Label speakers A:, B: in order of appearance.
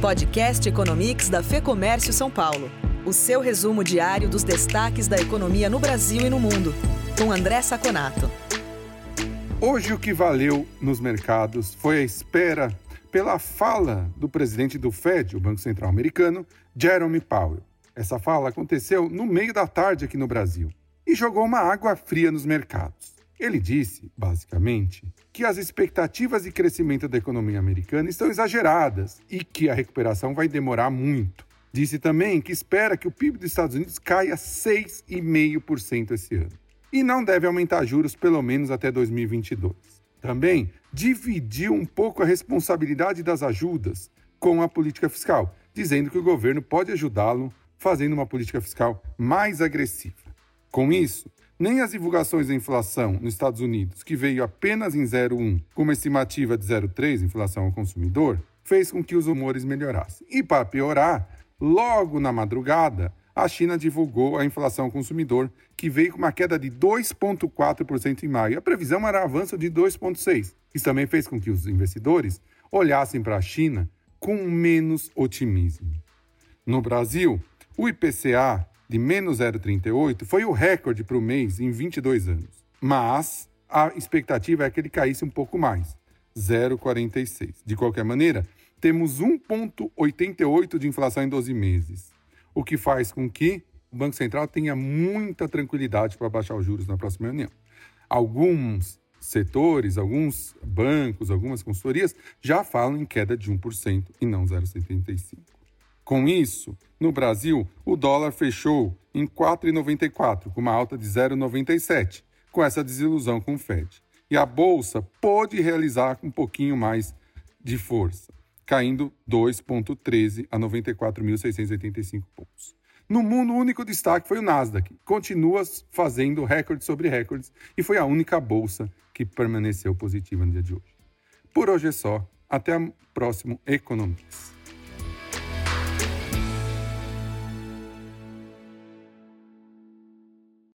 A: Podcast Economics da Fê Comércio São Paulo. O seu resumo diário dos destaques da economia no Brasil e no mundo. Com André Saconato.
B: Hoje o que valeu nos mercados foi a espera pela fala do presidente do Fed, o Banco Central Americano, Jerome Powell. Essa fala aconteceu no meio da tarde aqui no Brasil e jogou uma água fria nos mercados. Ele disse, basicamente, que as expectativas de crescimento da economia americana estão exageradas e que a recuperação vai demorar muito. Disse também que espera que o PIB dos Estados Unidos caia 6,5% esse ano e não deve aumentar juros pelo menos até 2022. Também dividiu um pouco a responsabilidade das ajudas com a política fiscal, dizendo que o governo pode ajudá-lo fazendo uma política fiscal mais agressiva. Com isso, nem as divulgações da inflação nos Estados Unidos, que veio apenas em 0,1, com uma estimativa de 0,3 inflação ao consumidor, fez com que os humores melhorassem. E para piorar, logo na madrugada, a China divulgou a inflação ao consumidor, que veio com uma queda de 2,4% em maio. A previsão era avanço de 2,6%. Isso também fez com que os investidores olhassem para a China com menos otimismo. No Brasil, o IPCA de menos 0,38 foi o recorde para o mês em 22 anos. Mas a expectativa é que ele caísse um pouco mais, 0,46. De qualquer maneira, temos 1,88 de inflação em 12 meses, o que faz com que o Banco Central tenha muita tranquilidade para baixar os juros na próxima reunião. Alguns setores, alguns bancos, algumas consultorias já falam em queda de 1% e não 0,75. Com isso, no Brasil, o dólar fechou em 4,94, com uma alta de 0,97, com essa desilusão com o Fed. E a bolsa pôde realizar um pouquinho mais de força, caindo 2,13 a 94.685 pontos. No mundo, o único destaque foi o Nasdaq. Continua fazendo recorde sobre recordes e foi a única bolsa que permaneceu positiva no dia de hoje. Por hoje é só. Até o próximo Economics.